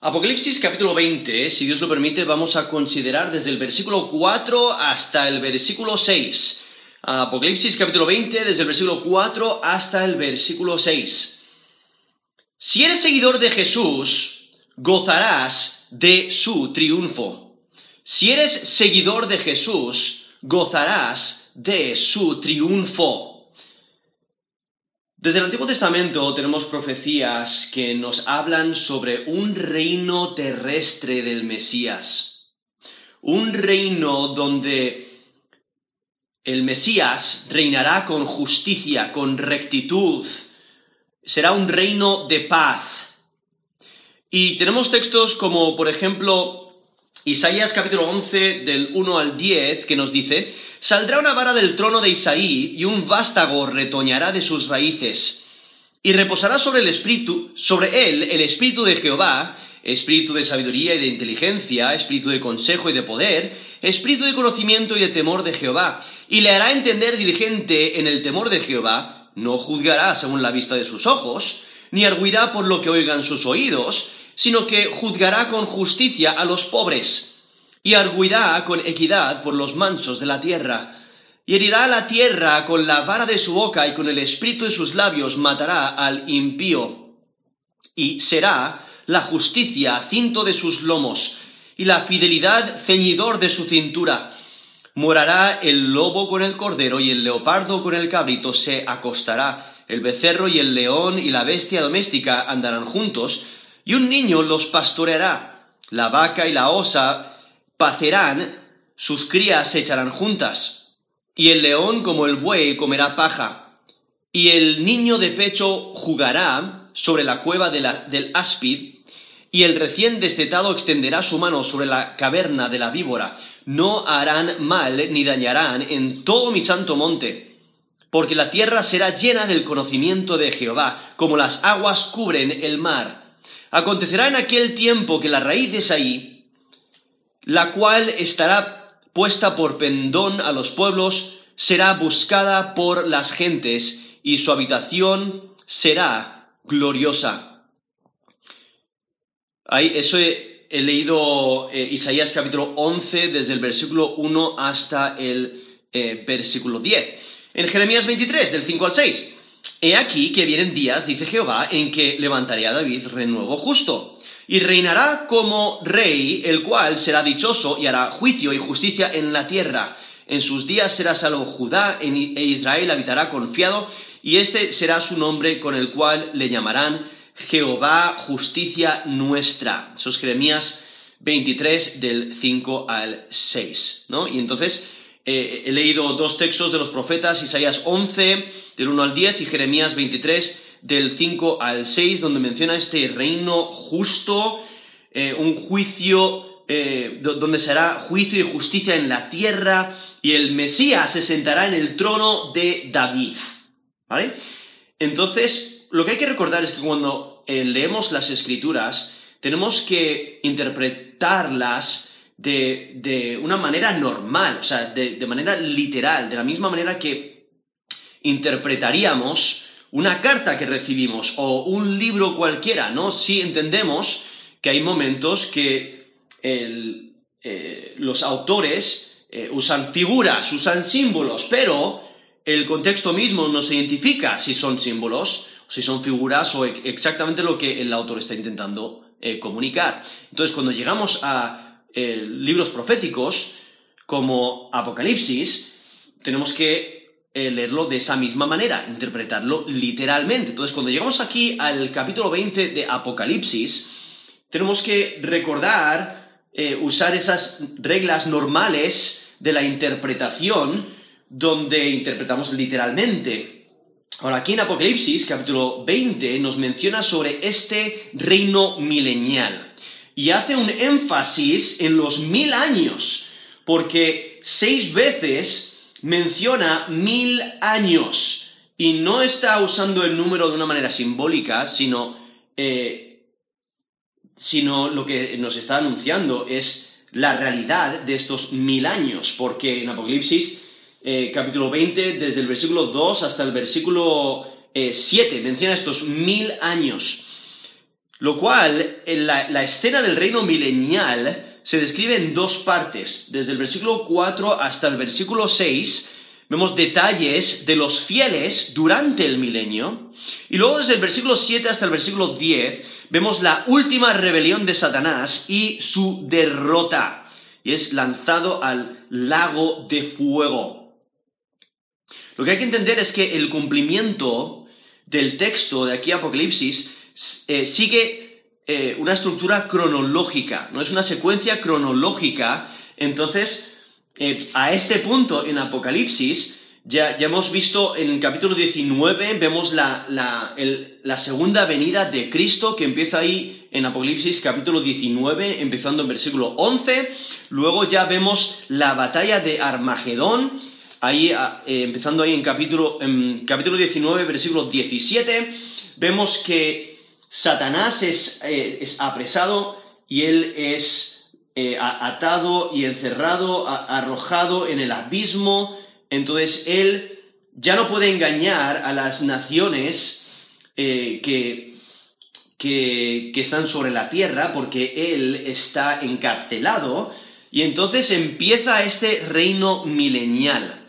Apocalipsis capítulo 20, si Dios lo permite, vamos a considerar desde el versículo 4 hasta el versículo 6. Apocalipsis capítulo 20, desde el versículo 4 hasta el versículo 6. Si eres seguidor de Jesús, gozarás de su triunfo. Si eres seguidor de Jesús, gozarás de su triunfo. Desde el Antiguo Testamento tenemos profecías que nos hablan sobre un reino terrestre del Mesías. Un reino donde el Mesías reinará con justicia, con rectitud. Será un reino de paz. Y tenemos textos como, por ejemplo, Isaías capítulo 11 del 1 al 10 que nos dice, Saldrá una vara del trono de Isaí y un vástago retoñará de sus raíces. Y reposará sobre el espíritu, sobre él el espíritu de Jehová, espíritu de sabiduría y de inteligencia, espíritu de consejo y de poder, espíritu de conocimiento y de temor de Jehová, y le hará entender diligente en el temor de Jehová, no juzgará según la vista de sus ojos, ni arguirá por lo que oigan sus oídos, sino que juzgará con justicia a los pobres, y arguirá con equidad por los mansos de la tierra, y herirá la tierra con la vara de su boca y con el espíritu de sus labios matará al impío, y será la justicia cinto de sus lomos, y la fidelidad ceñidor de su cintura. Morará el lobo con el cordero y el leopardo con el cabrito se acostará. El becerro y el león y la bestia doméstica andarán juntos, y un niño los pastoreará. La vaca y la osa pacerán, sus crías se echarán juntas. Y el león como el buey comerá paja. Y el niño de pecho jugará sobre la cueva del áspid, y el recién destetado extenderá su mano sobre la caverna de la víbora. No harán mal ni dañarán en todo mi santo monte, porque la tierra será llena del conocimiento de Jehová, como las aguas cubren el mar. Acontecerá en aquel tiempo que la raíz de Saí, la cual estará puesta por pendón a los pueblos, será buscada por las gentes, y su habitación será gloriosa. Ahí, eso he, leído eh, Isaías capítulo 11, desde el versículo 1 hasta el eh, versículo 10. En Jeremías 23, del 5 al 6. He aquí que vienen días, dice Jehová, en que levantaré a David renuevo justo, y reinará como rey, el cual será dichoso y hará juicio y justicia en la tierra. En sus días será salvo Judá e Israel habitará confiado, y este será su nombre con el cual le llamarán Jehová justicia nuestra. Eso es Jeremías 23 del 5 al 6, ¿no? Y entonces eh, he leído dos textos de los profetas, Isaías 11, del 1 al 10, y Jeremías 23, del 5 al 6, donde menciona este reino justo, eh, un juicio, eh, donde será juicio y justicia en la tierra, y el Mesías se sentará en el trono de David. ¿Vale? Entonces, lo que hay que recordar es que cuando leemos las escrituras, tenemos que interpretarlas de, una manera normal, o sea, de, manera literal, de la misma manera que interpretaríamos una carta que recibimos o un libro cualquiera, ¿no? Si entendemos que hay momentos que eh, los autores eh, usan figuras, usan símbolos, pero el contexto mismo nos identifica si son símbolos, si son figuras o exactamente lo que el autor está intentando eh, comunicar. Entonces, cuando llegamos a libros proféticos como Apocalipsis, tenemos que eh, leerlo de esa misma manera, interpretarlo literalmente. Entonces, cuando llegamos aquí al capítulo 20 de Apocalipsis, tenemos que recordar, eh, usar esas reglas normales de la interpretación, donde interpretamos literalmente. Ahora, aquí en Apocalipsis, capítulo 20, nos menciona sobre este reino milenial y hace un énfasis en los mil años, porque seis veces menciona mil años y no está usando el número de una manera simbólica, sino, eh, sino lo que nos está anunciando es la realidad de estos mil años, porque en Apocalipsis eh, capítulo 20, desde el versículo 2 hasta el versículo 7, eh, menciona estos mil años. Lo cual, en la, la escena del reino milenial se describe en dos partes. Desde el versículo 4 hasta el versículo 6 vemos detalles de los fieles durante el milenio. Y luego desde el versículo 7 hasta el versículo 10 vemos la última rebelión de Satanás y su derrota. Y es lanzado al lago de fuego. Lo que hay que entender es que el cumplimiento del texto de aquí Apocalipsis eh, sigue eh, una estructura cronológica, no es una secuencia cronológica. Entonces, eh, a este punto en Apocalipsis, ya, hemos visto en el capítulo 19, vemos la, la, segunda venida de Cristo que empieza ahí en Apocalipsis capítulo 19, empezando en versículo 11. Luego ya vemos la batalla de Armagedón, ahí, empezando ahí en capítulo, en capítulo 19, versículo 17. Vemos que Satanás eh, es, apresado y él es eh, atado y encerrado, arrojado en el abismo. Entonces él ya no puede engañar a las naciones eh, que, que, están sobre la tierra porque él está encarcelado y entonces empieza este reino milenial.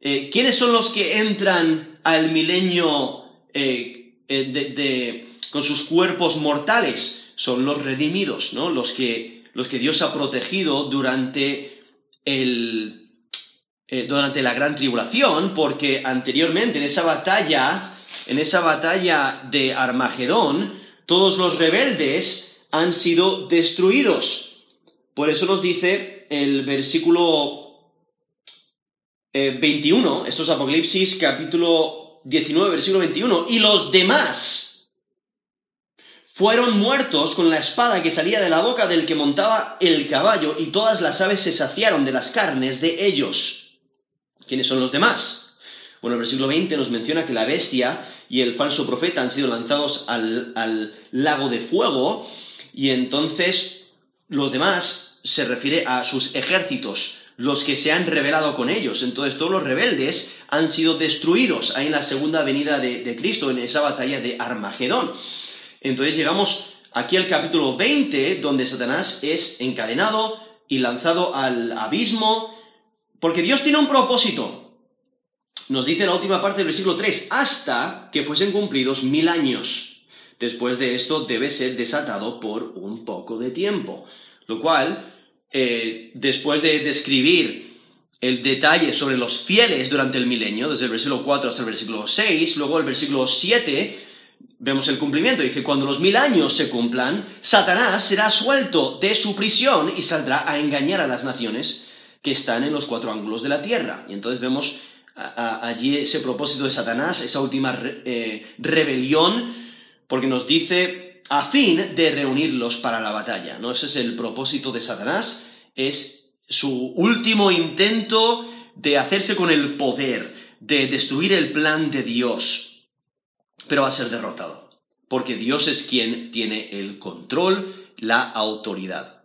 ¿Quiénes son los que entran al milenio de con sus cuerpos mortales, son los redimidos, ¿no? Los que, los que Dios ha protegido durante el, eh, durante la gran tribulación, porque anteriormente en esa batalla, en esa batalla de Armagedón, todos los rebeldes han sido destruidos. Por eso nos dice el versículo 21, eh, esto es Apocalipsis capítulo 19, versículo 21, y los demás, fueron muertos con la espada que salía de la boca del que montaba el caballo, y todas las aves se saciaron de las carnes de ellos. ¿Quiénes son los demás? Bueno, el versículo 20 nos menciona que la bestia y el falso profeta han sido lanzados al, al lago de fuego, y entonces los demás se refiere a sus ejércitos, los que se han rebelado con ellos. Entonces todos los rebeldes han sido destruidos ahí en la segunda venida de, de Cristo, en esa batalla de Armagedón. Entonces llegamos aquí al capítulo 20, donde Satanás es encadenado y lanzado al abismo, porque Dios tiene un propósito. Nos dice la última parte del versículo 3, hasta que fuesen cumplidos mil años. Después de esto debe ser desatado por un poco de tiempo. Lo cual, eh, después de describir el detalle sobre los fieles durante el milenio, desde el versículo 4 hasta el versículo 6, luego el versículo 7 vemos el cumplimiento. Dice, cuando los mil años se cumplan, Satanás será suelto de su prisión y saldrá a engañar a las naciones que están en los cuatro ángulos de la tierra. Y entonces vemos allí ese propósito de Satanás, esa última eh, rebelión, porque nos dice a fin de reunirlos para la batalla. ¿no? Ese es el propósito de Satanás, es su último intento de hacerse con el poder, de destruir el plan de Dios pero va a ser derrotado, porque Dios es quien tiene el control, la autoridad.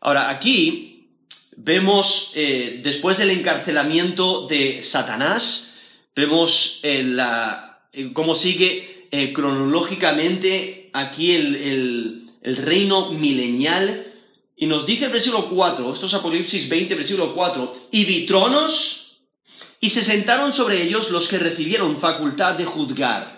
Ahora, aquí vemos, eh, después del encarcelamiento de Satanás, vemos eh, eh, cómo sigue cronológicamente aquí el, el reino milenial y nos dice el versículo 4, esto es Apocalipsis 20, versículo 4, y vi tronos y se sentaron sobre ellos los que recibieron facultad de juzgar.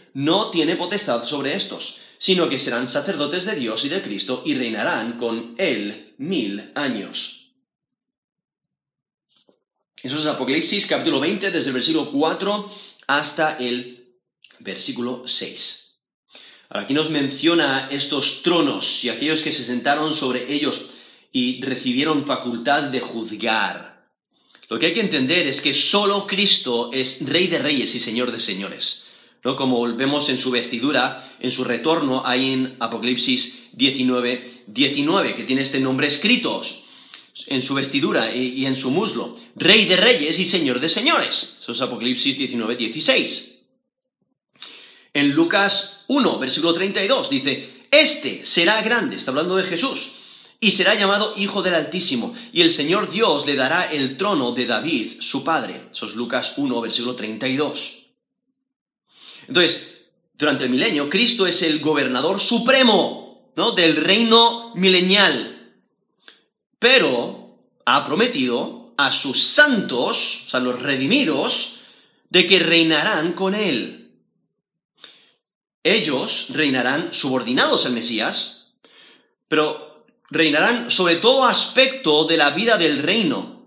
no tiene potestad sobre estos, sino que serán sacerdotes de Dios y de Cristo y reinarán con Él mil años. Eso es Apocalipsis capítulo 20, desde el versículo 4 hasta el versículo 6. Ahora, aquí nos menciona estos tronos y aquellos que se sentaron sobre ellos y recibieron facultad de juzgar. Lo que hay que entender es que solo Cristo es Rey de Reyes y Señor de Señores. ¿No? Como vemos en su vestidura, en su retorno, ahí en Apocalipsis 19, 19, que tiene este nombre escrito en su vestidura y, en su muslo. Rey de reyes y señor de señores. Eso es Apocalipsis 19, 16. En Lucas 1, versículo 32, dice, Este será grande, está hablando de Jesús, y será llamado Hijo del Altísimo, y el Señor Dios le dará el trono de David, su padre. Eso es Lucas 1, versículo 32. Entonces, durante el milenio, Cristo es el gobernador supremo, ¿no? Del reino milenial. Pero ha prometido a sus santos, o sea, los redimidos, de que reinarán con él. Ellos reinarán subordinados al Mesías, pero reinarán sobre todo aspecto de la vida del reino.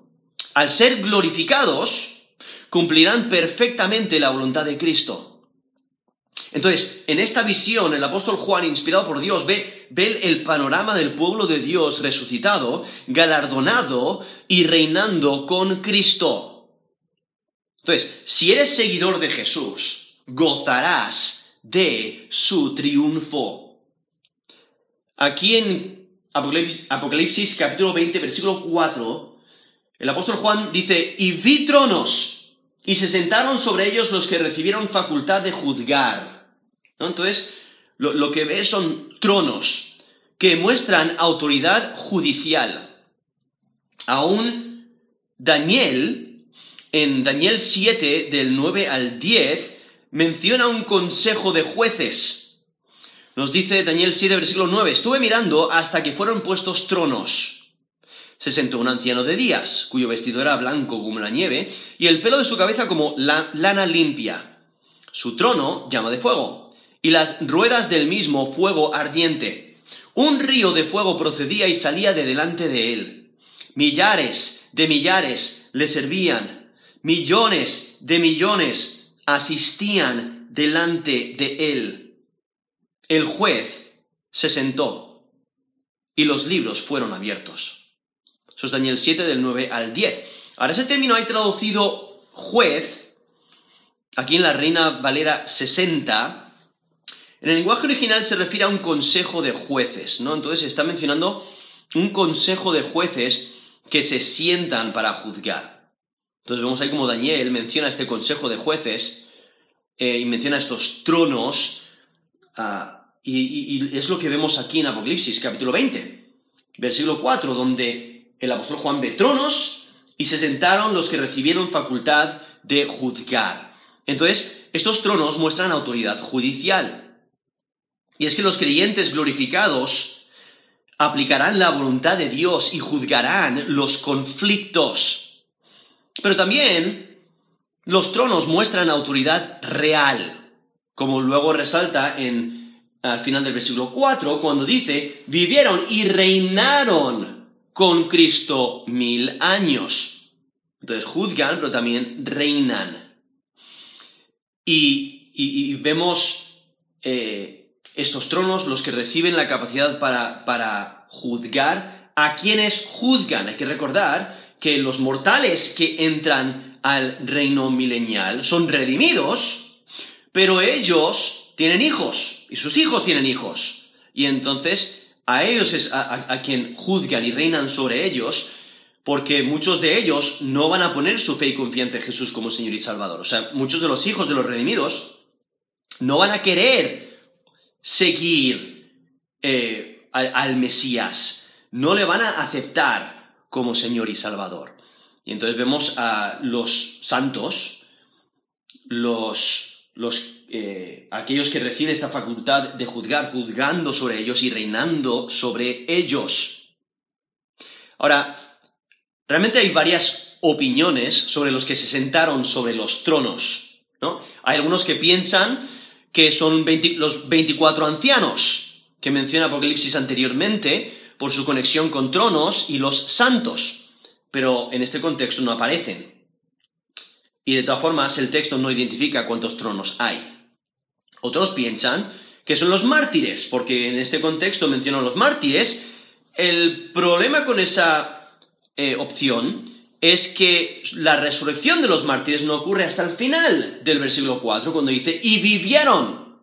Al ser glorificados, cumplirán perfectamente la voluntad de Cristo. Entonces, en esta visión, el apóstol Juan, inspirado por Dios, ve, el panorama del pueblo de Dios resucitado, galardonado y reinando con Cristo. Entonces, si eres seguidor de Jesús, gozarás de su triunfo. Aquí en Apocalipsis, capítulo 20, versículo 4, el apóstol Juan dice, y vi tronos, y se sentaron sobre ellos los que recibieron facultad de juzgar. Entonces, lo, que ve son tronos que muestran autoridad judicial. Aún Daniel, en Daniel 7, del 9 al 10, menciona un consejo de jueces. Nos dice Daniel 7, versículo 9, estuve mirando hasta que fueron puestos tronos. Se sentó un anciano de días, cuyo vestido era blanco como la nieve, y el pelo de su cabeza como lana limpia. Su trono llama de fuego y las ruedas del mismo fuego ardiente. Un río de fuego procedía y salía de delante de él. Millares de millares le servían, millones de millones asistían delante de él. El juez se sentó y los libros fueron abiertos. Eso es Daniel 7 del 9 al 10. Ahora ese término hay traducido juez, aquí en la Reina Valera 60, en el lenguaje original se refiere a un consejo de jueces, ¿no? Entonces está mencionando un consejo de jueces que se sientan para juzgar. Entonces vemos ahí como Daniel menciona este consejo de jueces eh, y menciona estos tronos, ah, y, y, es lo que vemos aquí en Apocalipsis, capítulo 20, versículo 4, donde el apóstol Juan ve tronos y se sentaron los que recibieron facultad de juzgar. Entonces, estos tronos muestran autoridad judicial. Y es que los creyentes glorificados aplicarán la voluntad de Dios y juzgarán los conflictos. Pero también los tronos muestran autoridad real, como luego resalta en al final del versículo 4, cuando dice, vivieron y reinaron con Cristo mil años. Entonces juzgan, pero también reinan. Y, vemos eh, estos tronos los que reciben la capacidad para, para juzgar a quienes juzgan. Hay que recordar que los mortales que entran al reino milenial son redimidos, pero ellos tienen hijos y sus hijos tienen hijos. Y entonces a ellos es a, a, quien juzgan y reinan sobre ellos, porque muchos de ellos no van a poner su fe y confianza en Jesús como Señor y Salvador. O sea, muchos de los hijos de los redimidos no van a querer seguir eh, al, Mesías, no le van a aceptar como Señor y Salvador. Y entonces vemos a los santos, los, eh, aquellos que reciben esta facultad de juzgar, juzgando sobre ellos y reinando sobre ellos. Ahora, realmente hay varias opiniones sobre los que se sentaron sobre los tronos. ¿no? Hay algunos que piensan que son los 24 ancianos que menciona Apocalipsis anteriormente por su conexión con tronos y los santos, pero en este contexto no aparecen. Y de todas formas el texto no identifica cuántos tronos hay. Otros piensan que son los mártires, porque en este contexto menciona los mártires. El problema con esa eh, opción es que la resurrección de los mártires no ocurre hasta el final del versículo 4, cuando dice, y vivieron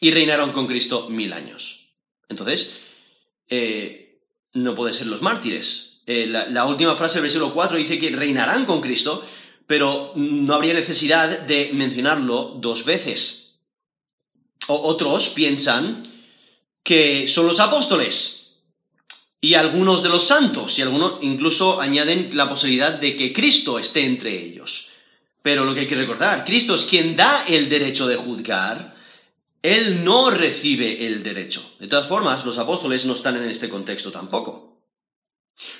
y reinaron con Cristo mil años. Entonces, eh, no puede ser los mártires. Eh, la, última frase del versículo 4 dice que reinarán con Cristo, pero no habría necesidad de mencionarlo dos veces. Otros piensan que son los apóstoles y algunos de los santos, y algunos incluso añaden la posibilidad de que Cristo esté entre ellos. Pero lo que hay que recordar, Cristo es quien da el derecho de juzgar, Él no recibe el derecho. De todas formas, los apóstoles no están en este contexto tampoco.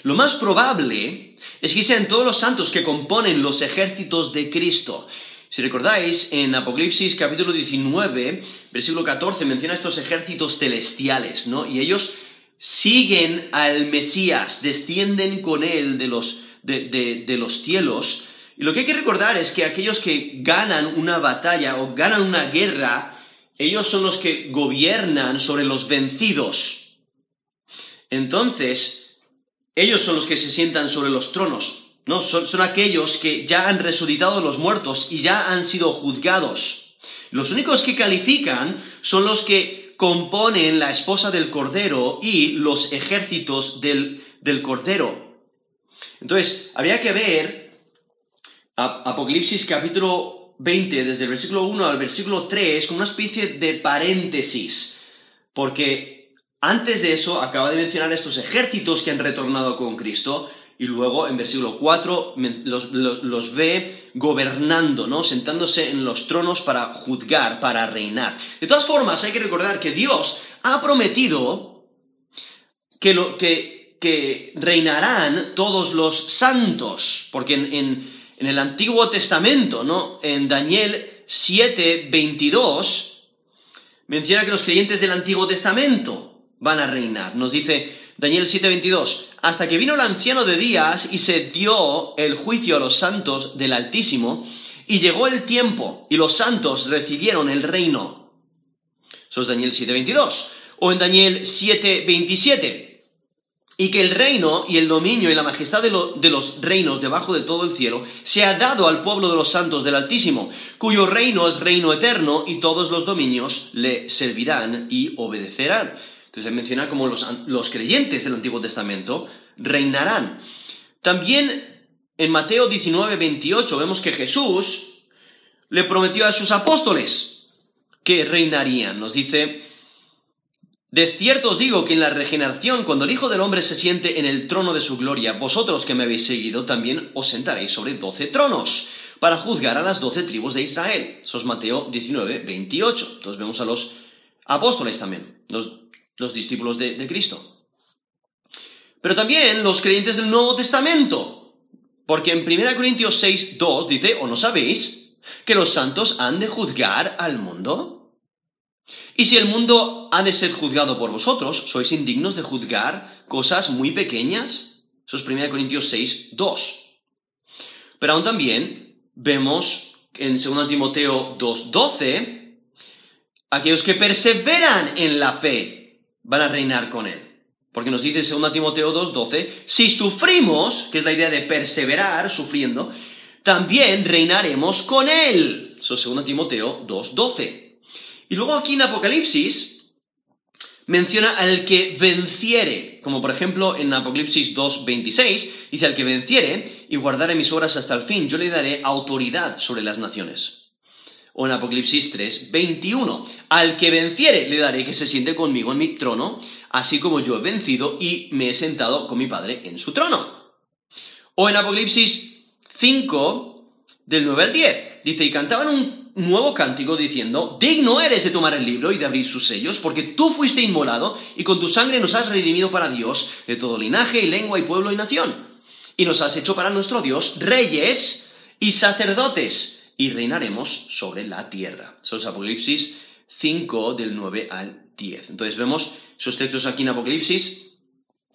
Lo más probable es que sean todos los santos que componen los ejércitos de Cristo. Si recordáis, en Apocalipsis capítulo 19, versículo 14, menciona estos ejércitos celestiales, ¿no? Y ellos siguen al Mesías, descienden con él de los, de, los cielos. Y lo que hay que recordar es que aquellos que ganan una batalla o ganan una guerra, ellos son los que gobiernan sobre los vencidos. Entonces, ellos son los que se sientan sobre los tronos. No, son, aquellos que ya han resucitado los muertos y ya han sido juzgados. Los únicos que califican son los que componen la esposa del Cordero y los ejércitos del, del Cordero. Entonces, habría que ver Apocalipsis capítulo 20, desde el versículo 1 al versículo 3, como una especie de paréntesis, porque antes de eso acaba de mencionar estos ejércitos que han retornado con Cristo, y luego en versículo 4 los, ve gobernando, ¿no? Sentándose en los tronos para juzgar, para reinar. De todas formas, hay que recordar que Dios ha prometido que, lo, que, que reinarán todos los santos, porque en, en, el Antiguo Testamento, ¿no? En Daniel 7, 22, menciona que los creyentes del Antiguo Testamento van a reinar. Nos dice, Daniel 7:22, hasta que vino el anciano de días y se dio el juicio a los santos del Altísimo, y llegó el tiempo, y los santos recibieron el reino. Eso es Daniel 7:22. O en Daniel 7:27, y que el reino y el dominio y la majestad de, de, los reinos debajo de todo el cielo se ha dado al pueblo de los santos del Altísimo, cuyo reino es reino eterno y todos los dominios le servirán y obedecerán. Entonces menciona como los, creyentes del Antiguo Testamento reinarán. También en Mateo 19, 28 vemos que Jesús le prometió a sus apóstoles que reinarían. Nos dice, de cierto os digo que en la regeneración, cuando el Hijo del Hombre se siente en el trono de su gloria, vosotros que me habéis seguido también os sentaréis sobre doce tronos para juzgar a las doce tribus de Israel. Eso es Mateo 19, 28. Entonces vemos a los apóstoles también, los discípulos de, Cristo. Pero también los creyentes del Nuevo Testamento, porque en 1 Corintios 6, 2 dice, ¿o no sabéis que los santos han de juzgar al mundo? Y si el mundo ha de ser juzgado por vosotros, ¿sois indignos de juzgar cosas muy pequeñas? Eso es 1 Corintios 6, 2. Pero aún también vemos en 2 Timoteo 2, 12, aquellos que perseveran en la fe, van a reinar con él. Porque nos dice en 2 Timoteo 2.12, si sufrimos, que es la idea de perseverar sufriendo, también reinaremos con él. Eso es 2 Timoteo 2.12. Y luego aquí en Apocalipsis menciona al que venciere, como por ejemplo en Apocalipsis 2.26, dice al que venciere y guardare mis obras hasta el fin, yo le daré autoridad sobre las naciones o en Apocalipsis 3, 21. Al que venciere le daré que se siente conmigo en mi trono, así como yo he vencido y me he sentado con mi Padre en su trono. O en Apocalipsis 5, del 9 al 10, dice, y cantaban un nuevo cántico diciendo, digno eres de tomar el libro y de abrir sus sellos, porque tú fuiste inmolado y con tu sangre nos has redimido para Dios de todo linaje y lengua y pueblo y nación. Y nos has hecho para nuestro Dios reyes y sacerdotes y reinaremos sobre la tierra. Eso es Apocalipsis 5 del 9 al 10. Entonces vemos esos textos aquí en Apocalipsis,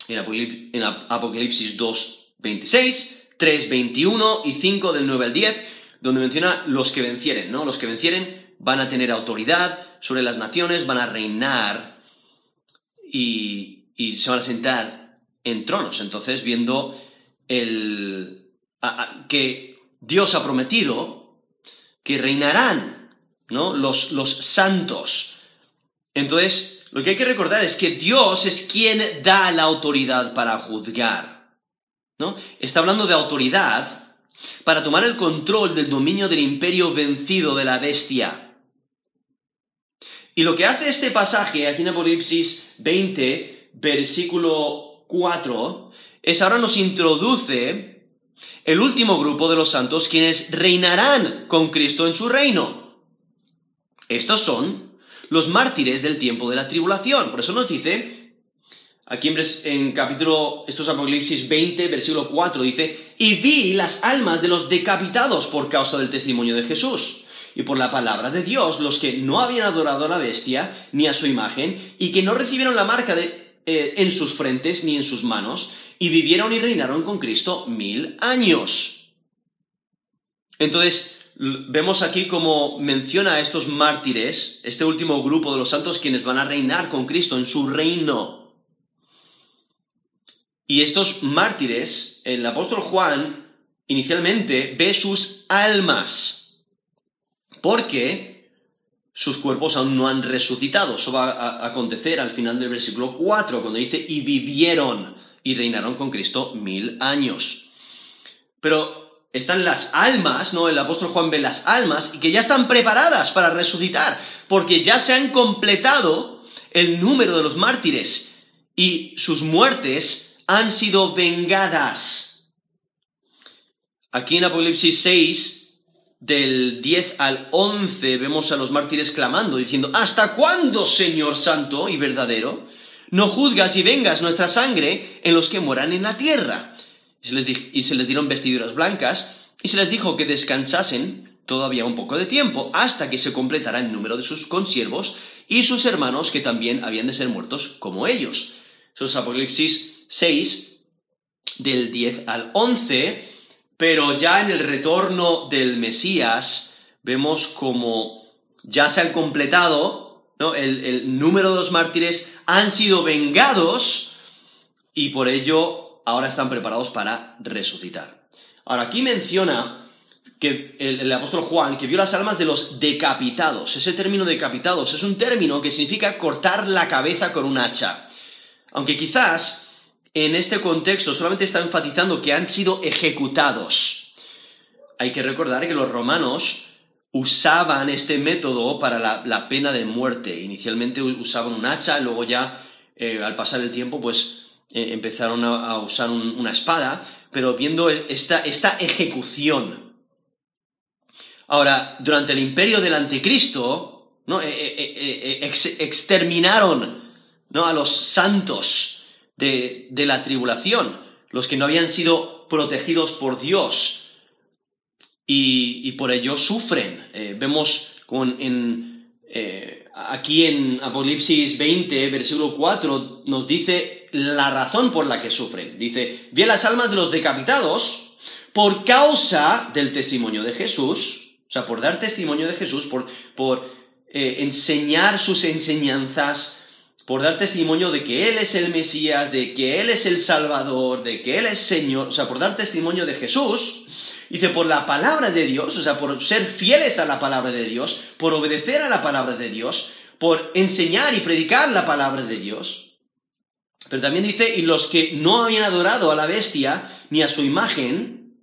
en Apocalipsis 2, 26, 3, 21 y 5 del 9 al 10, donde menciona los que vencieren, ¿no? Los que vencieren van a tener autoridad sobre las naciones, van a reinar y, y se van a sentar en tronos. Entonces, viendo el, que Dios ha prometido que reinarán, ¿no? Los, los santos. Entonces, lo que hay que recordar es que Dios es quien da la autoridad para juzgar. ¿no? Está hablando de autoridad para tomar el control del dominio del imperio vencido de la bestia. Y lo que hace este pasaje aquí en Apocalipsis 20, versículo 4, es ahora nos introduce el último grupo de los santos quienes reinarán con Cristo en su reino. Estos son los mártires del tiempo de la tribulación. Por eso nos dice, aquí en, en capítulo, estos Apocalipsis 20, versículo 4, dice, y vi las almas de los decapitados por causa del testimonio de Jesús y por la palabra de Dios, los que no habían adorado a la bestia ni a su imagen, y que no recibieron la marca de, eh, en sus frentes ni en sus manos, y vivieron y reinaron con Cristo mil años. Entonces, vemos aquí como menciona a estos mártires, este último grupo de los santos quienes van a reinar con Cristo en su reino. Y estos mártires, el apóstol Juan inicialmente ve sus almas porque sus cuerpos aún no han resucitado. Eso va a acontecer al final del versículo 4, cuando dice, y vivieron y reinaron con Cristo mil años. Pero están las almas, ¿no? El apóstol Juan ve las almas y que ya están preparadas para resucitar, porque ya se han completado el número de los mártires y sus muertes han sido vengadas. Aquí en Apocalipsis 6 del 10 al 11 vemos a los mártires clamando, diciendo, ¿Hasta cuándo, Señor Santo y verdadero, no juzgas y vengas nuestra sangre en los que moran en la tierra? Y se les, dieron vestiduras blancas, y se les dijo que descansasen todavía un poco de tiempo, hasta que se completara el número de sus consiervos y sus hermanos que también habían de ser muertos como ellos. Eso es Apocalipsis 6, del 10 al 11, pero ya en el retorno del Mesías vemos como ya se han completado, el número de los mártires han sido vengados y por ello ahora están preparados para resucitar. Ahora aquí menciona que el, el, apóstol Juan, que vio las almas de los decapitados. Ese término decapitados es un término que significa cortar la cabeza con un hacha. Aunque quizás en este contexto solamente está enfatizando que han sido ejecutados. Hay que recordar que los romanos usaban este método para la, pena de muerte. Inicialmente usaban un hacha, luego ya eh, al pasar el tiempo pues eh, empezaron a, usar una espada, pero viendo esta, esta ejecución. Ahora, durante el imperio del anticristo, ¿no? Eh, exterminaron ¿no? a los santos de, la tribulación, los que no habían sido protegidos por Dios y, por ello sufren. Eh, vemos con, en, eh, aquí en Apocalipsis 20, versículo 4, nos dice la razón por la que sufren. Dice, vi las almas de los decapitados por causa del testimonio de Jesús, o sea, por dar testimonio de Jesús, por, por eh, enseñar sus enseñanzas, por dar testimonio de que Él es el Mesías, de que Él es el Salvador, de que Él es Señor, o sea, por dar testimonio de Jesús, dice, por la palabra de Dios, o sea, por ser fieles a la palabra de Dios, por obedecer a la palabra de Dios, por enseñar y predicar la palabra de Dios. Pero también dice, y los que no habían adorado a la bestia ni a su imagen,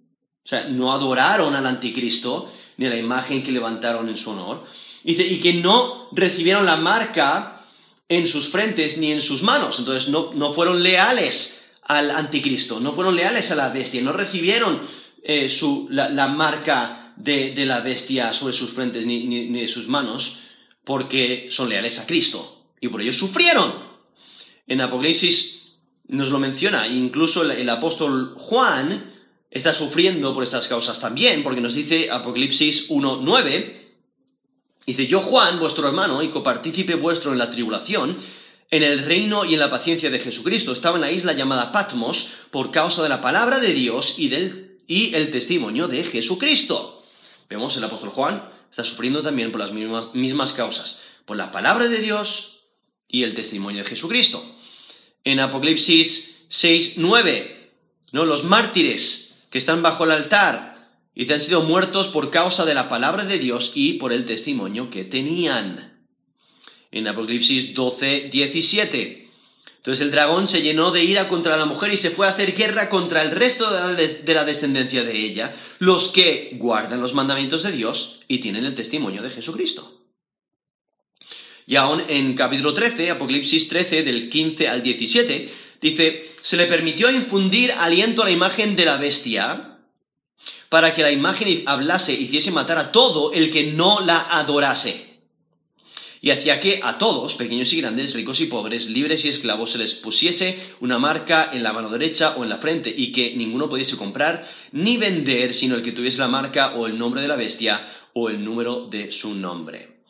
o sea, no adoraron al anticristo, ni a la imagen que levantaron en su honor, dice, y que no recibieron la marca en sus frentes ni en sus manos. Entonces no, fueron leales al anticristo, no fueron leales a la bestia, no recibieron eh, la, marca de, la bestia sobre sus frentes ni, ni, de sus manos, porque son leales a Cristo. Y por ello sufrieron. En Apocalipsis nos lo menciona, incluso el, el apóstol Juan está sufriendo por estas causas también, porque nos dice Apocalipsis 1.9, Dice, yo Juan, vuestro hermano y copartícipe vuestro en la tribulación, en el reino y en la paciencia de Jesucristo, estaba en la isla llamada Patmos por causa de la palabra de Dios y, del, y el testimonio de Jesucristo. Vemos, el apóstol Juan está sufriendo también por las mismas, mismas causas, por la palabra de Dios y el testimonio de Jesucristo. En Apocalipsis 6, 9, ¿no? los mártires que están bajo el altar y que han sido muertos por causa de la palabra de Dios y por el testimonio que tenían. En Apocalipsis 12, 17. Entonces el dragón se llenó de ira contra la mujer y se fue a hacer guerra contra el resto de la, descendencia de ella, los que guardan los mandamientos de Dios y tienen el testimonio de Jesucristo. Y aún en capítulo 13, Apocalipsis 13, del 15 al 17, dice, se le permitió infundir aliento a la imagen de la bestia para que la imagen hablase hiciese matar a todo el que no la adorase. Y hacía que a todos, pequeños y grandes, ricos y pobres, libres y esclavos, se les pusiese una marca en la mano derecha o en la frente, y que ninguno pudiese comprar ni vender, sino el que tuviese la marca o el nombre de la bestia o el número de su nombre.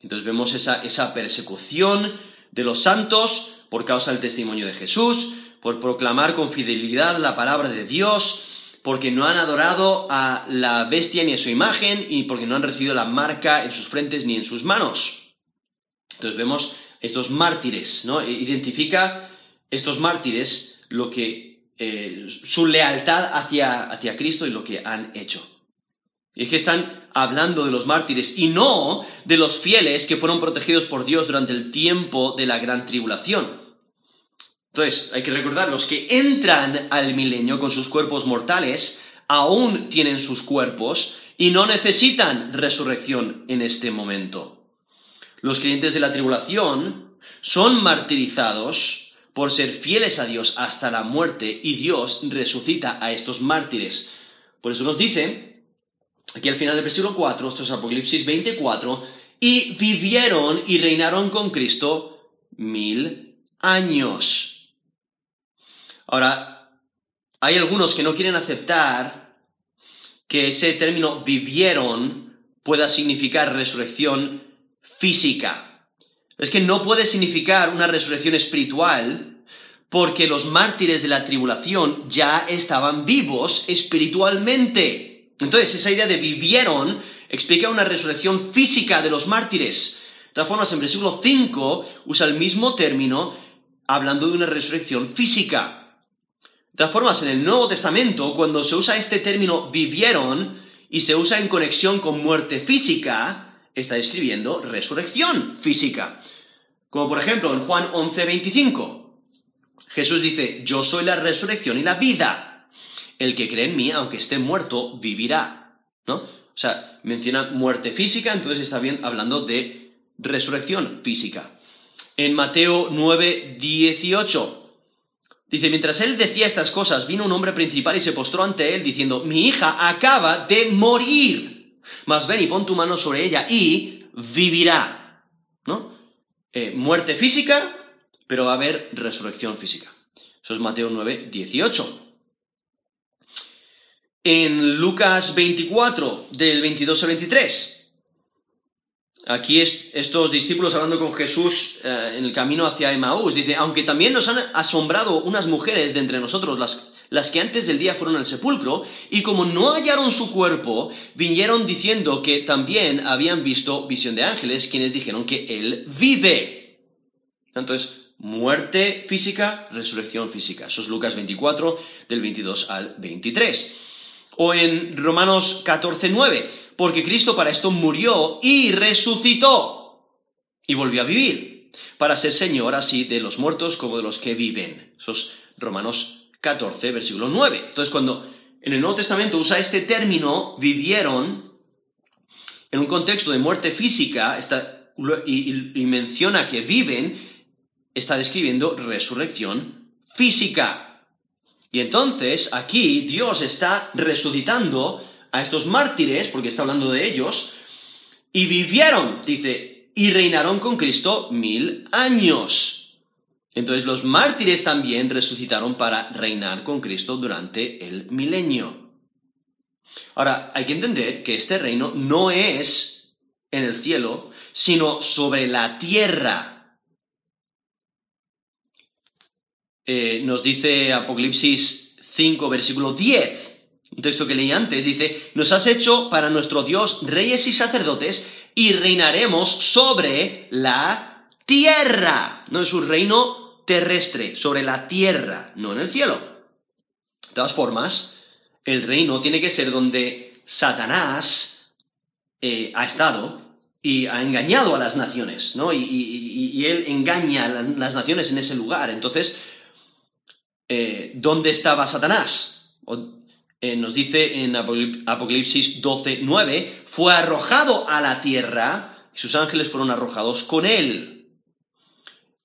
Entonces vemos esa, esa persecución de los santos por causa del testimonio de Jesús, por proclamar con fidelidad la palabra de Dios, porque no han adorado a la bestia ni a su imagen y porque no han recibido la marca en sus frentes ni en sus manos. Entonces vemos estos mártires, ¿no? E identifica estos mártires lo que eh, su lealtad hacia, hacia Cristo y lo que han hecho. Y es que están hablando de los mártires y no de los fieles que fueron protegidos por Dios durante el tiempo de la gran tribulación. Entonces, hay que recordar, los que entran al milenio con sus cuerpos mortales aún tienen sus cuerpos y no necesitan resurrección en este momento. Los creyentes de la tribulación son martirizados por ser fieles a Dios hasta la muerte y Dios resucita a estos mártires. Por eso nos dice aquí al final del versículo 4, esto es Apocalipsis 24, y vivieron y reinaron con Cristo mil años. Ahora, hay algunos que no quieren aceptar que ese término vivieron pueda significar resurrección física. Es que no puede significar una resurrección espiritual porque los mártires de la tribulación ya estaban vivos espiritualmente. Entonces, esa idea de vivieron explica una resurrección física de los mártires. De todas formas, en versículo 5 usa el mismo término hablando de una resurrección física. De todas formas, en el Nuevo Testamento, cuando se usa este término vivieron y se usa en conexión con muerte física, está describiendo resurrección física. Como por ejemplo en Juan 11:25. Jesús dice, yo soy la resurrección y la vida el que cree en mí, aunque esté muerto, vivirá. ¿No? O sea, menciona muerte física, entonces está bien hablando de resurrección física. En Mateo 9, 18. Dice, mientras él decía estas cosas, vino un hombre principal y se postró ante él, diciendo, mi hija acaba de morir, mas ven y pon tu mano sobre ella y vivirá. ¿No? Eh, muerte física, pero va a haber resurrección física. Eso es Mateo 9, 18 en Lucas 24, del 22 al 23. Aquí estos discípulos hablando con Jesús eh, en el camino hacia Emaús, dice, aunque también nos han asombrado unas mujeres de entre nosotros, las, las que antes del día fueron al sepulcro, y como no hallaron su cuerpo, vinieron diciendo que también habían visto visión de ángeles, quienes dijeron que Él vive. Entonces, muerte física, resurrección física. Eso es Lucas 24, del 22 al 23. O en Romanos 14, 9, porque Cristo para esto murió y resucitó y volvió a vivir, para ser Señor así de los muertos como de los que viven. Eso es Romanos 14, versículo 9. Entonces, cuando en el Nuevo Testamento usa este término, vivieron, en un contexto de muerte física, y menciona que viven, está describiendo resurrección física. Y entonces aquí Dios está resucitando a estos mártires, porque está hablando de ellos, y vivieron, dice, y reinaron con Cristo mil años. Entonces los mártires también resucitaron para reinar con Cristo durante el milenio. Ahora, hay que entender que este reino no es en el cielo, sino sobre la tierra. Eh, nos dice Apocalipsis 5, versículo 10, un texto que leí antes, dice, nos has hecho para nuestro Dios reyes y sacerdotes y reinaremos sobre la tierra. No es un reino terrestre, sobre la tierra, no en el cielo. De todas formas, el reino tiene que ser donde Satanás eh, ha estado y ha engañado a las naciones, ¿no? Y, él engaña a las naciones en ese lugar. Entonces, eh, ¿dónde estaba Satanás? Eh, nos dice en Apocalipsis 12, 9, fue arrojado a la tierra y sus ángeles fueron arrojados con él.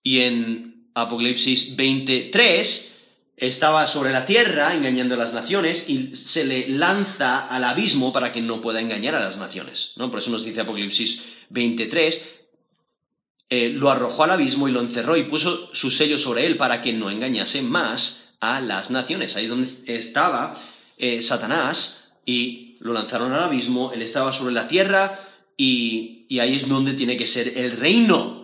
Y en Apocalipsis 23, estaba sobre la tierra engañando a las naciones y se le lanza al abismo para que no pueda engañar a las naciones. ¿no? Por eso nos dice Apocalipsis 23, eh, lo arrojó al abismo y lo encerró y puso su sello sobre él para que no engañase más a las naciones. Ahí es donde estaba eh, Satanás y lo lanzaron al abismo, él estaba sobre la tierra y, y ahí es donde tiene que ser el reino.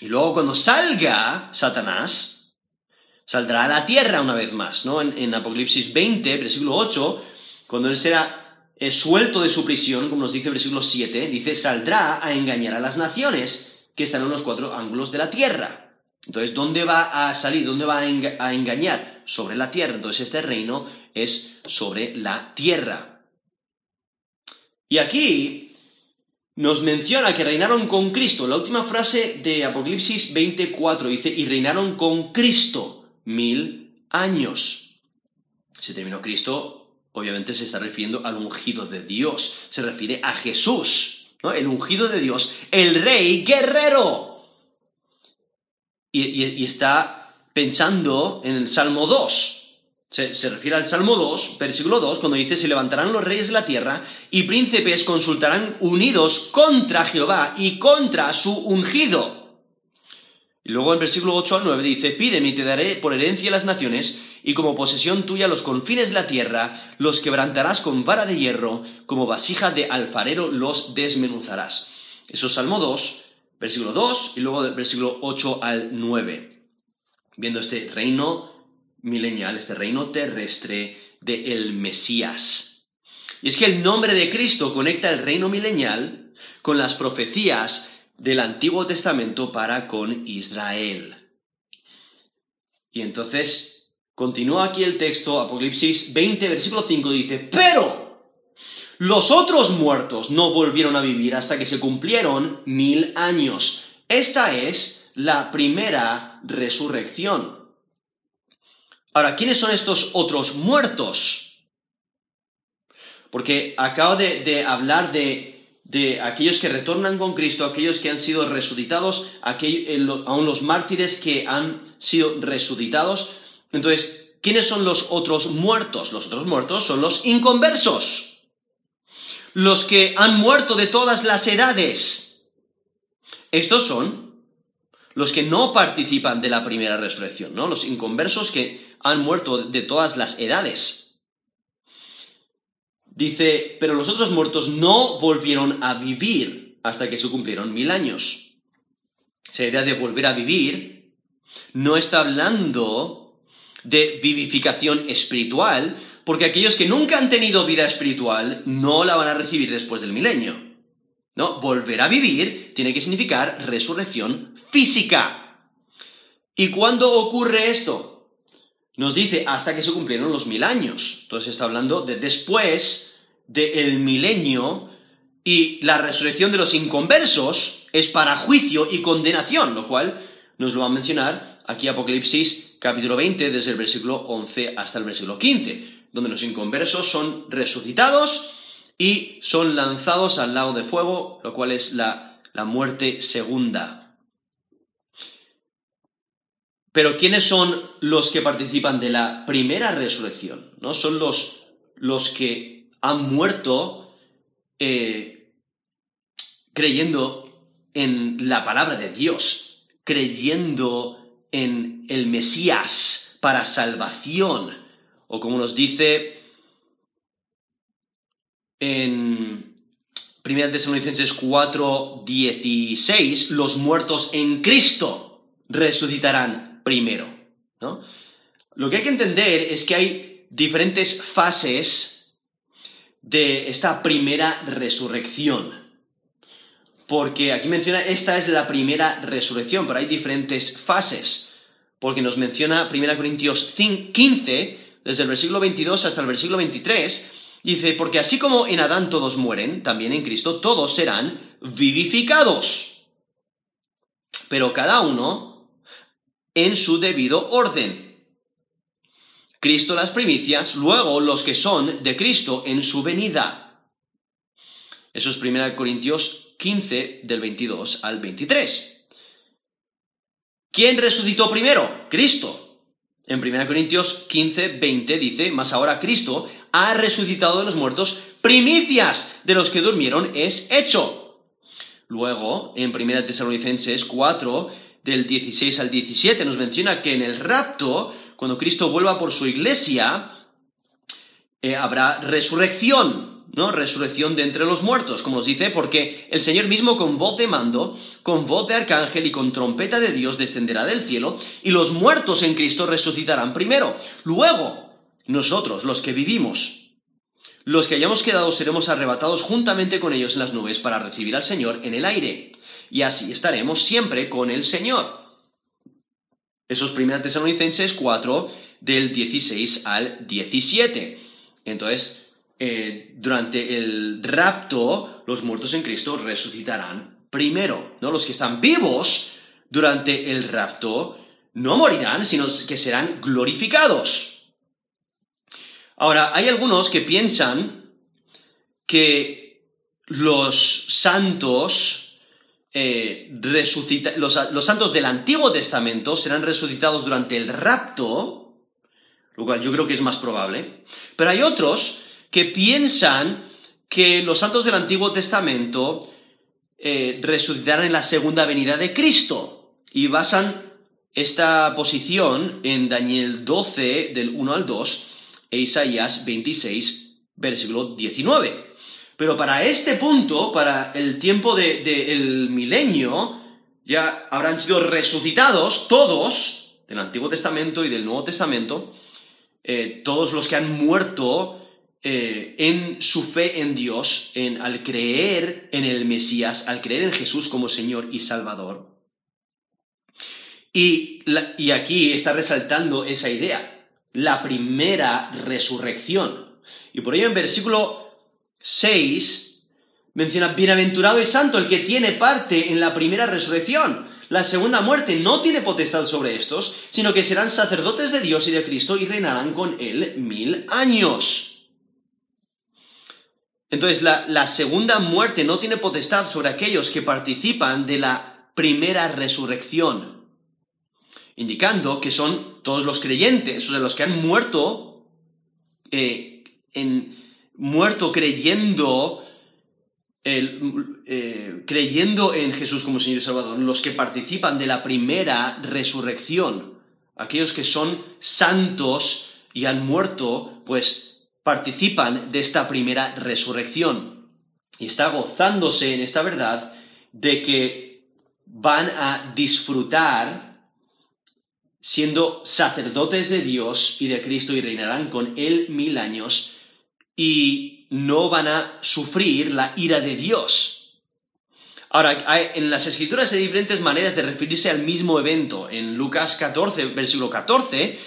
Y luego cuando salga Satanás, saldrá a la tierra una vez más, ¿no? En, Apocalipsis 20, versículo 8, cuando él será eh, suelto de su prisión, como nos dice el versículo 7, dice, saldrá a engañar a las naciones que están en los cuatro ángulos de la tierra. Entonces, ¿dónde va a salir? ¿Dónde va a, engañar? Sobre la tierra. Entonces, este reino es sobre la tierra. Y aquí nos menciona que reinaron con Cristo. La última frase de Apocalipsis 24 dice, y reinaron con Cristo mil años. Se terminó Cristo, obviamente se está refiriendo al ungido de Dios, se refiere a Jesús, ¿no? El ungido de Dios, el rey guerrero. Y, está pensando en el Salmo 2. Se, refiere al Salmo 2, versículo 2, cuando dice, se levantarán los reyes de la tierra y príncipes consultarán unidos contra Jehová y contra su ungido. Y luego en versículo 8 al 9 dice, pídeme y te daré por herencia las naciones, y como posesión tuya los confines de la tierra, los quebrantarás con vara de hierro, como vasija de alfarero los desmenuzarás. Eso es Salmo 2, versículo 2, y luego del versículo 8 al 9. Viendo este reino milenial, este reino terrestre de el Mesías. Y es que el nombre de Cristo conecta el reino milenial con las profecías del Antiguo Testamento para con Israel. Y entonces continúa aquí el texto, Apocalipsis 20, versículo 5, dice, pero los otros muertos no volvieron a vivir hasta que se cumplieron mil años. Esta es la primera resurrección. Ahora, ¿quiénes son estos otros muertos? Porque acabo de, hablar de de aquellos que retornan con Cristo, aquellos que han sido resucitados, aún los mártires que han sido resucitados. Entonces, ¿quiénes son los otros muertos? Los otros muertos son los inconversos, los que han muerto de todas las edades. Estos son los que no participan de la primera resurrección, ¿no? Los inconversos que han muerto de todas las edades. Dice, pero los otros muertos no volvieron a vivir hasta que se cumplieron mil años. Esa idea de volver a vivir no está hablando de vivificación espiritual, porque aquellos que nunca han tenido vida espiritual no la van a recibir después del milenio. ¿No? Volver a vivir tiene que significar resurrección física. ¿Y cuándo ocurre esto? Nos dice hasta que se cumplieron los mil años. Entonces está hablando de después del milenio y la resurrección de los inconversos es para juicio y condenación, lo cual nos lo va a mencionar aquí Apocalipsis capítulo 20 desde el versículo 11 hasta el versículo 15, donde los inconversos son resucitados y son lanzados al lado de fuego, lo cual es la, la muerte segunda. Pero ¿quiénes son los que participan de la primera resurrección? ¿No? Son los, los que han muerto eh, creyendo en la palabra de Dios, creyendo en el Mesías para salvación, o como nos dice en 1 Tesalonicenses 4, 16, los muertos en Cristo resucitarán primero. Lo que hay que entender es que hay diferentes fases de esta primera resurrección. Porque aquí menciona, esta es la primera resurrección, pero hay diferentes fases. Porque nos menciona 1 Corintios 15, desde el versículo 22 hasta el versículo 23, dice, porque así como en Adán todos mueren, también en Cristo todos serán vivificados. Pero cada uno en su debido orden. Cristo las primicias, luego los que son de Cristo en su venida. Eso es 1 Corintios 15 del 22 al 23. ¿Quién resucitó primero? Cristo. En 1 Corintios 15, 20 dice, mas ahora Cristo ha resucitado de los muertos, primicias de los que durmieron es hecho. Luego, en 1 Tesalonicenses 4, del 16 al 17, nos menciona que en el rapto, cuando Cristo vuelva por su iglesia, eh, habrá resurrección. ¿no? Resurrección de entre los muertos, como nos dice, porque el Señor mismo con voz de mando, con voz de arcángel y con trompeta de Dios descenderá del cielo, y los muertos en Cristo resucitarán primero. Luego, nosotros, los que vivimos, los que hayamos quedado, seremos arrebatados juntamente con ellos en las nubes para recibir al Señor en el aire, y así estaremos siempre con el Señor. Esos primeros Tesalonicenses 4, del 16 al 17. Entonces, eh, durante el rapto, los muertos en Cristo resucitarán primero, ¿no? Los que están vivos durante el rapto no morirán, sino que serán glorificados. Ahora, hay algunos que piensan que los santos eh, los, los santos del Antiguo Testamento serán resucitados durante el rapto, lo cual yo creo que es más probable, pero hay otros que piensan que los santos del Antiguo Testamento eh, resucitarán en la segunda venida de Cristo y basan esta posición en Daniel 12 del 1 al 2 e Isaías 26 versículo 19. Pero para este punto, para el tiempo del milenio, ya habrán sido resucitados todos del Antiguo Testamento y del Nuevo Testamento, eh, todos los que han muerto eh, en su fe en Dios, en, al creer en el Mesías, al creer en Jesús como Señor y Salvador. Y, y aquí está resaltando esa idea, la primera resurrección. Y por ello en versículo 6 menciona, bienaventurado y santo el que tiene parte en la primera resurrección. La segunda muerte no tiene potestad sobre estos, sino que serán sacerdotes de Dios y de Cristo y reinarán con él mil años. Entonces, la, segunda muerte no tiene potestad sobre aquellos que participan de la primera resurrección, indicando que son todos los creyentes, o sea, los que han muerto, eh, en, muerto creyendo, eh, creyendo en Jesús como Señor y Salvador, los que participan de la primera resurrección, aquellos que son santos y han muerto, pues participan de esta primera resurrección. Y está gozándose en esta verdad de que van a disfrutar siendo sacerdotes de Dios y de Cristo y reinarán con Él mil años y no van a sufrir la ira de Dios. Ahora, en las escrituras hay diferentes maneras de referirse al mismo evento. En Lucas 14, versículo 14,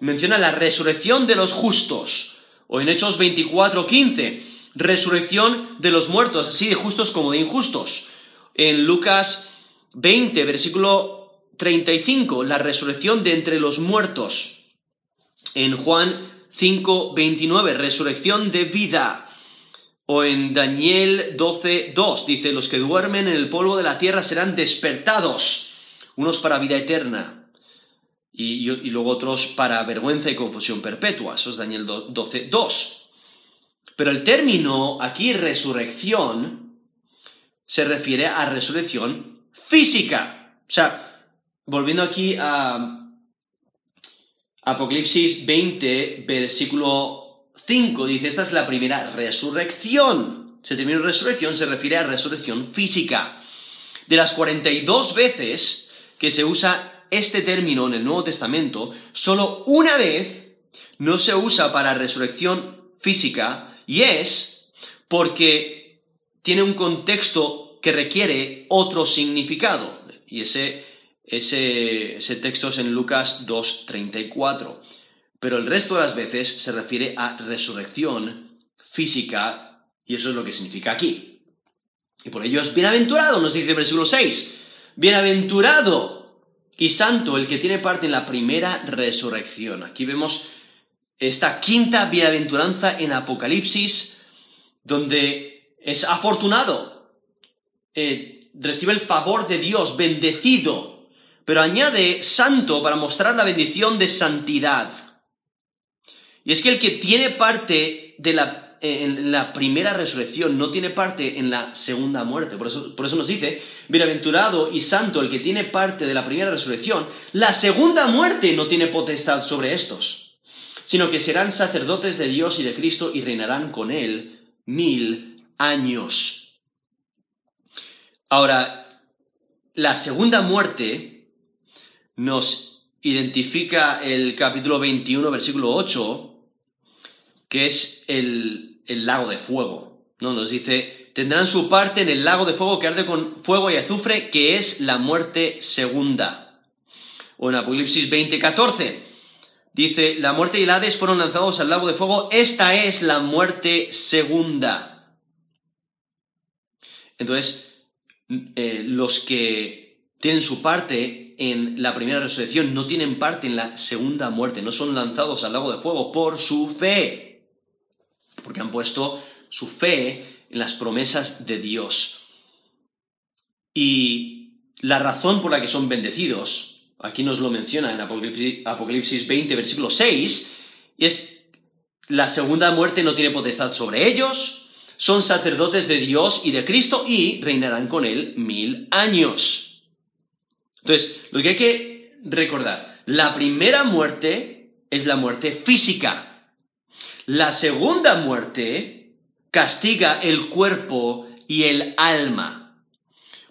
menciona la resurrección de los justos o en Hechos 24, 15, resurrección de los muertos, así de justos como de injustos. En Lucas 20, versículo 35, la resurrección de entre los muertos. En Juan 5, 29, resurrección de vida. O en Daniel 12, 2, dice, los que duermen en el polvo de la tierra serán despertados, unos para vida eterna y, luego otros para vergüenza y confusión perpetua. Eso es Daniel 12, 2. Pero el término aquí resurrección se refiere a resurrección física. O sea, volviendo aquí a Apocalipsis 20, versículo 5, dice, esta es la primera resurrección. Se término resurrección se refiere a resurrección física. De las 42 veces que se usa este término en el Nuevo Testamento solo una vez no se usa para resurrección física y es porque tiene un contexto que requiere otro significado. Y ese, ese, ese texto es en Lucas 2.34. pero el resto de las veces se refiere a resurrección física, y eso es lo que significa aquí. Y por ello es bienaventurado, nos dice el versículo 6, bienaventurado y santo el que tiene parte en la primera resurrección. Aquí vemos esta quinta bienaventuranza en Apocalipsis, donde es afortunado, eh, recibe el favor de Dios, bendecido, pero añade santo para mostrar la bendición de santidad. Y es que el que tiene parte de la, en la primera resurrección no tiene parte en la segunda muerte. Por eso, por eso nos dice, bienaventurado y santo el que tiene parte de la primera resurrección, la segunda muerte no tiene potestad sobre estos, sino que serán sacerdotes de Dios y de Cristo y reinarán con él mil años. Ahora, la segunda muerte nos identifica el capítulo 21, versículo 8, que es el, lago de fuego. ¿no? Nos dice, tendrán su parte en el lago de fuego que arde con fuego y azufre, que es la muerte segunda. O en Apocalipsis 20, 14, dice, la muerte y el Hades fueron lanzados al lago de fuego, esta es la muerte segunda. Entonces, eh, los que tienen su parte en la primera resurrección no tienen parte en la segunda muerte, no son lanzados al lago de fuego por su fe porque han puesto su fe en las promesas de Dios. Y la razón por la que son bendecidos, aquí nos lo menciona en Apocalipsis, 20, versículo 6, y es la segunda muerte no tiene potestad sobre ellos, son sacerdotes de Dios y de Cristo y reinarán con él mil años. Entonces, lo que hay que recordar, la primera muerte es la muerte física, la segunda muerte castiga el cuerpo y el alma.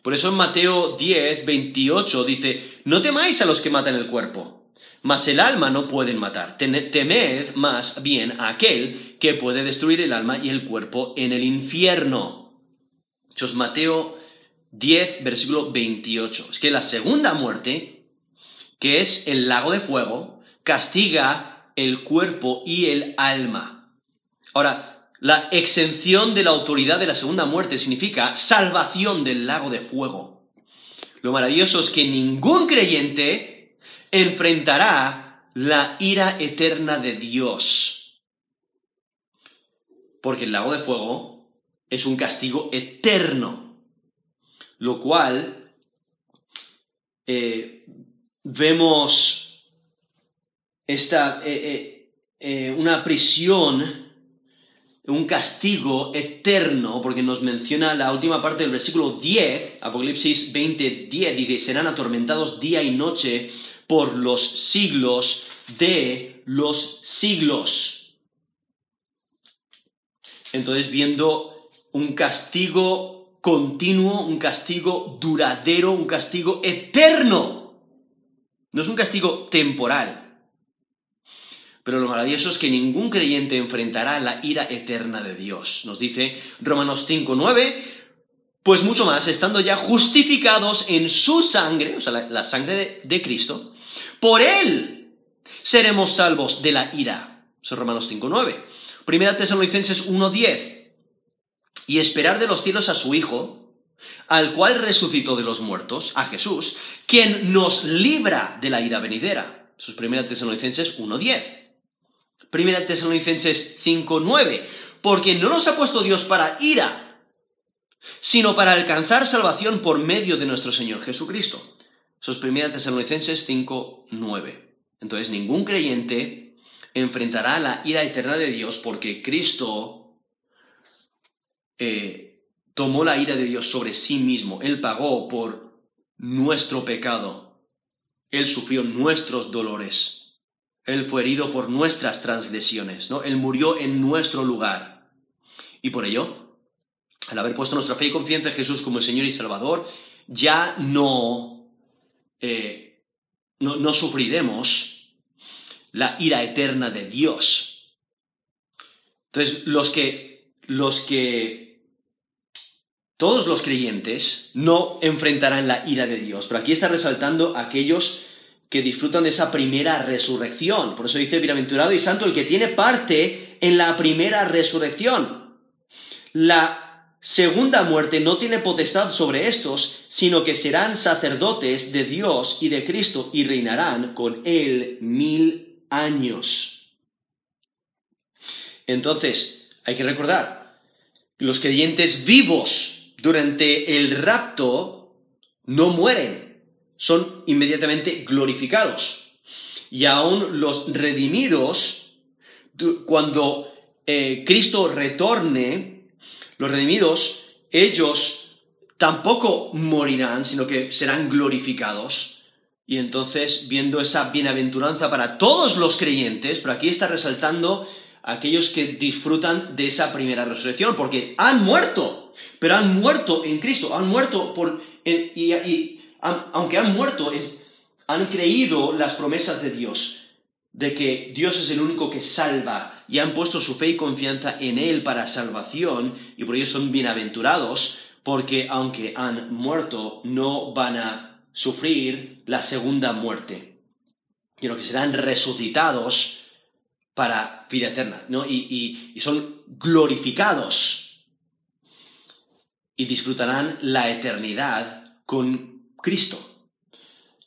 Por eso en Mateo 10, 28 dice, no temáis a los que matan el cuerpo, mas el alma no pueden matar. Temed más bien a aquel que puede destruir el alma y el cuerpo en el infierno. Eso es Mateo 10, versículo 28. Es que la segunda muerte, que es el lago de fuego, castiga el cuerpo y el alma. Ahora, la exención de la autoridad de la segunda muerte significa salvación del lago de fuego. Lo maravilloso es que ningún creyente enfrentará la ira eterna de Dios. Porque el lago de fuego es un castigo eterno. Lo cual eh, vemos esta, eh, eh, una prisión, un castigo eterno, porque nos menciona la última parte del versículo 10, Apocalipsis 20, 10, dice, serán atormentados día y noche por los siglos de los siglos. Entonces, viendo un castigo continuo, un castigo duradero, un castigo eterno. No es un castigo temporal. Pero lo maravilloso es que ningún creyente enfrentará la ira eterna de Dios. Nos dice Romanos 5.9, pues mucho más, estando ya justificados en su sangre, o sea, la, sangre de, Cristo, por Él seremos salvos de la ira. Eso es Romanos 5.9. Primera Tesalonicenses 1.10. Y esperar de los cielos a su Hijo, al cual resucitó de los muertos, a Jesús, quien nos libra de la ira venidera. Eso es Primera Tesalonicenses 1.10. Primera Tesalonicenses 5.9, porque no nos ha puesto Dios para ira, sino para alcanzar salvación por medio de nuestro Señor Jesucristo. Eso es Primera Tesalonicenses 5.9. Entonces ningún creyente enfrentará la ira eterna de Dios porque Cristo eh, tomó la ira de Dios sobre sí mismo. Él pagó por nuestro pecado. Él sufrió nuestros dolores. Él fue herido por nuestras transgresiones, ¿no? Él murió en nuestro lugar. Y por ello, al haber puesto nuestra fe y confianza en Jesús como el Señor y Salvador, ya no, eh, no, no sufriremos la ira eterna de Dios. Entonces, los que, los que, todos los creyentes no enfrentarán la ira de Dios, pero aquí está resaltando aquellos que disfrutan de esa primera resurrección. Por eso dice, bienaventurado y santo el que tiene parte en la primera resurrección. La segunda muerte no tiene potestad sobre estos, sino que serán sacerdotes de Dios y de Cristo y reinarán con él mil años. Entonces, hay que recordar, los creyentes vivos durante el rapto no mueren, son inmediatamente glorificados. Y aún los redimidos, cuando eh, Cristo retorne, los redimidos, ellos tampoco morirán, sino que serán glorificados. Y entonces, viendo esa bienaventuranza para todos los creyentes, pero aquí está resaltando aquellos que disfrutan de esa primera resurrección, porque han muerto, pero han muerto en Cristo, han muerto por, y, aunque han muerto, han creído las promesas de Dios, de que Dios es el único que salva, y han puesto su fe y confianza en Él para salvación, y por ello son bienaventurados, porque aunque han muerto, no van a sufrir la segunda muerte, sino que serán resucitados para vida eterna, ¿no? Y, y, son glorificados y disfrutarán la eternidad con Cristo.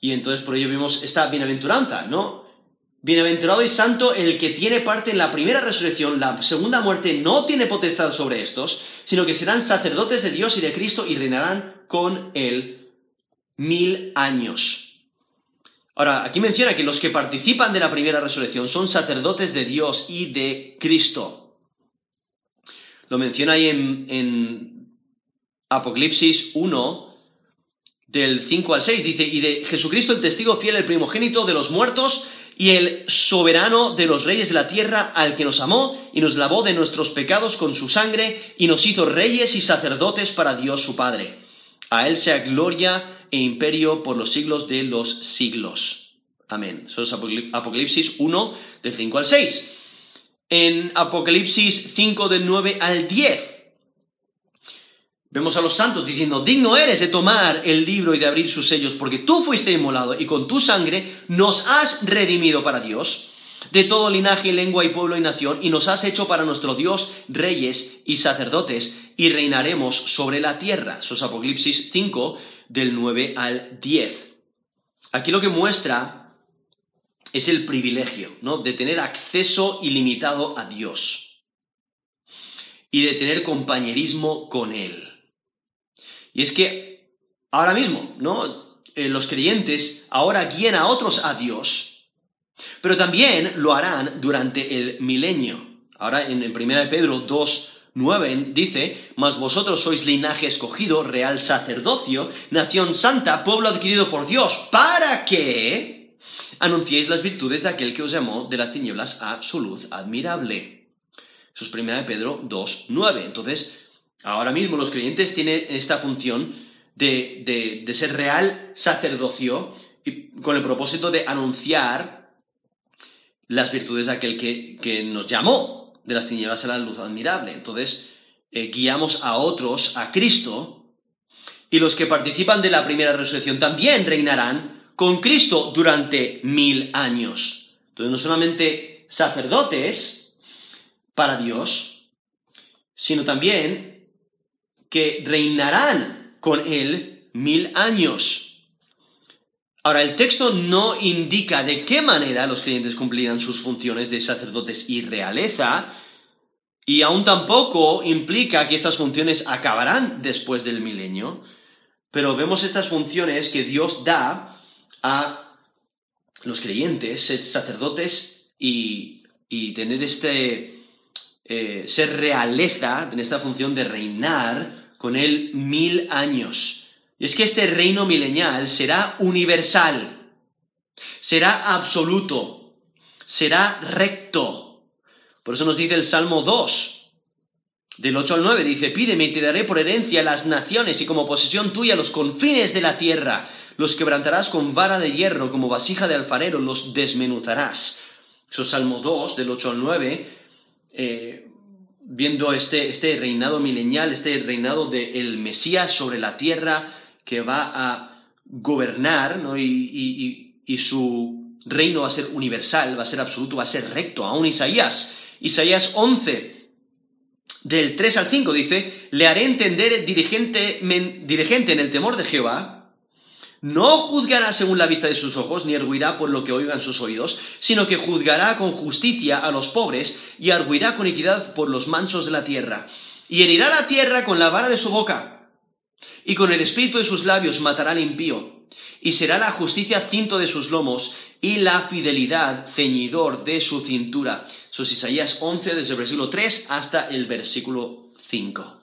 Y entonces por ello vemos esta bienaventuranza, ¿no? Bienaventurado y santo el que tiene parte en la primera resurrección, la segunda muerte no tiene potestad sobre estos, sino que serán sacerdotes de Dios y de Cristo y reinarán con él mil años. Ahora, aquí menciona que los que participan de la primera resurrección son sacerdotes de Dios y de Cristo. Lo menciona ahí en, Apocalipsis 1, del 5 al 6. Dice, y de Jesucristo el testigo fiel, el primogénito de los muertos y el soberano de los reyes de la tierra, al que nos amó y nos lavó de nuestros pecados con su sangre y nos hizo reyes y sacerdotes para Dios su Padre. A él sea gloria e imperio por los siglos de los siglos. Amén. Eso es Apocalipsis 1, del 5 al 6. En Apocalipsis 5, del 9 al 10, vemos a los santos diciendo, digno eres de tomar el libro y de abrir sus sellos, porque tú fuiste inmolado y con tu sangre nos has redimido para Dios de todo linaje, lengua y pueblo y nación, y nos has hecho para nuestro Dios reyes y sacerdotes, y reinaremos sobre la tierra. Eso es Apocalipsis 5, del 9 al 10. Aquí lo que muestra es el privilegio, ¿no? De tener acceso ilimitado a Dios y de tener compañerismo con Él. Y es que ahora mismo, ¿no? Eh, los creyentes ahora guían a otros a Dios, pero también lo harán durante el milenio. Ahora en, en 1 Pedro 2, 9 dice, Mas vosotros sois linaje escogido, real sacerdocio, nación santa, pueblo adquirido por Dios, para que anunciéis las virtudes de aquel que os llamó de las tinieblas a su luz admirable. Eso es 1 Pedro 2, 9. Entonces, ahora mismo los creyentes tienen esta función de, de, ser real sacerdocio y con el propósito de anunciar las virtudes de aquel que, que nos llamó, de las tinieblas a la luz admirable. Entonces, eh, guiamos a otros a Cristo y los que participan de la primera resurrección también reinarán con Cristo durante mil años. Entonces, no solamente sacerdotes para Dios, sino también que reinarán con Él mil años. Ahora, el texto no indica de qué manera los creyentes cumplirán sus funciones de sacerdotes y realeza, y aún tampoco implica que estas funciones acabarán después del milenio, pero vemos estas funciones que Dios da a los creyentes, ser sacerdotes y, tener este, eh, ser realeza, en esta función de reinar con Él mil años. Y es que este reino milenial será universal, será absoluto, será recto. Por eso nos dice el Salmo 2, del 8 al 9, dice, pídeme y te daré por herencia las naciones y como posesión tuya los confines de la tierra. Los quebrantarás con vara de hierro, como vasija de alfarero, los desmenuzarás. Eso es Salmo 2, del 8 al 9, eh, viendo este, este, reinado milenial, este reinado del Mesías sobre la tierra, que va a gobernar y, y su reino va a ser universal, va a ser absoluto, va a ser recto. Aún Isaías, Isaías 11, del 3 al 5 dice, le haré entender dirigente, dirigente en el temor de Jehová, no juzgará según la vista de sus ojos, ni arguirá por lo que oigan sus oídos, sino que juzgará con justicia a los pobres y arguirá con equidad por los mansos de la tierra. Y herirá la tierra con la vara de su boca, y con el espíritu de sus labios matará al impío. Y será la justicia cinto de sus lomos, y la fidelidad ceñidor de su cintura. Eso es Isaías 11, desde el versículo 3 hasta el versículo 5.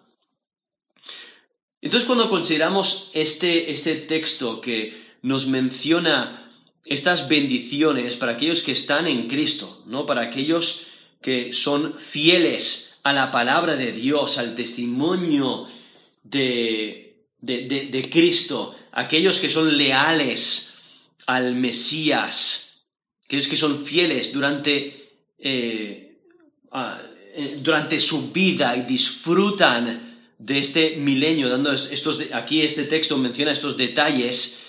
Entonces cuando consideramos este, este texto que nos menciona estas bendiciones para aquellos que están en Cristo, ¿no? Para aquellos que son fieles a la palabra de Dios, al testimonio de, de, Cristo, aquellos que son leales al Mesías, aquellos que son fieles durante, eh, eh, durante su vida y disfrutan de este milenio, dando estos, aquí este texto menciona estos detalles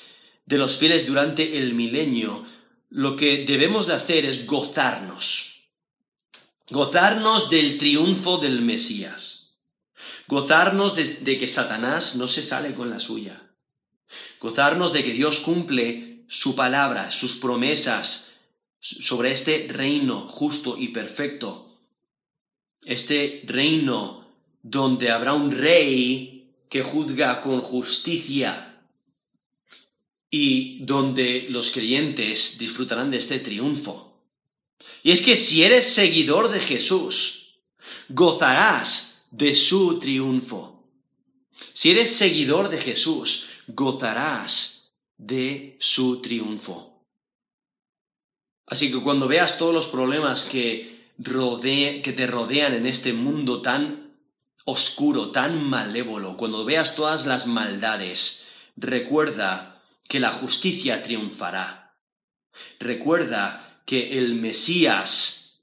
de los fieles durante el milenio, lo que debemos de hacer es gozarnos, gozarnos del triunfo del Mesías, gozarnos de, de que Satanás no se sale con la suya, gozarnos de que Dios cumple su palabra, sus promesas sobre este reino justo y perfecto, este reino donde habrá un rey que juzga con justicia y donde los creyentes disfrutarán de este triunfo. Y es que si eres seguidor de Jesús, gozarás de su triunfo. Si eres seguidor de Jesús, gozarás de su triunfo. Así que cuando veas todos los problemas que, que te rodean en este mundo tan oscuro, tan malévolo, cuando veas todas las maldades, recuerda que la justicia triunfará. Recuerda que el Mesías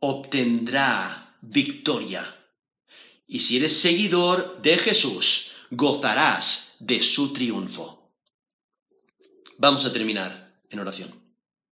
obtendrá victoria. Y si eres seguidor de Jesús, gozarás de su triunfo. Vamos a terminar en oración.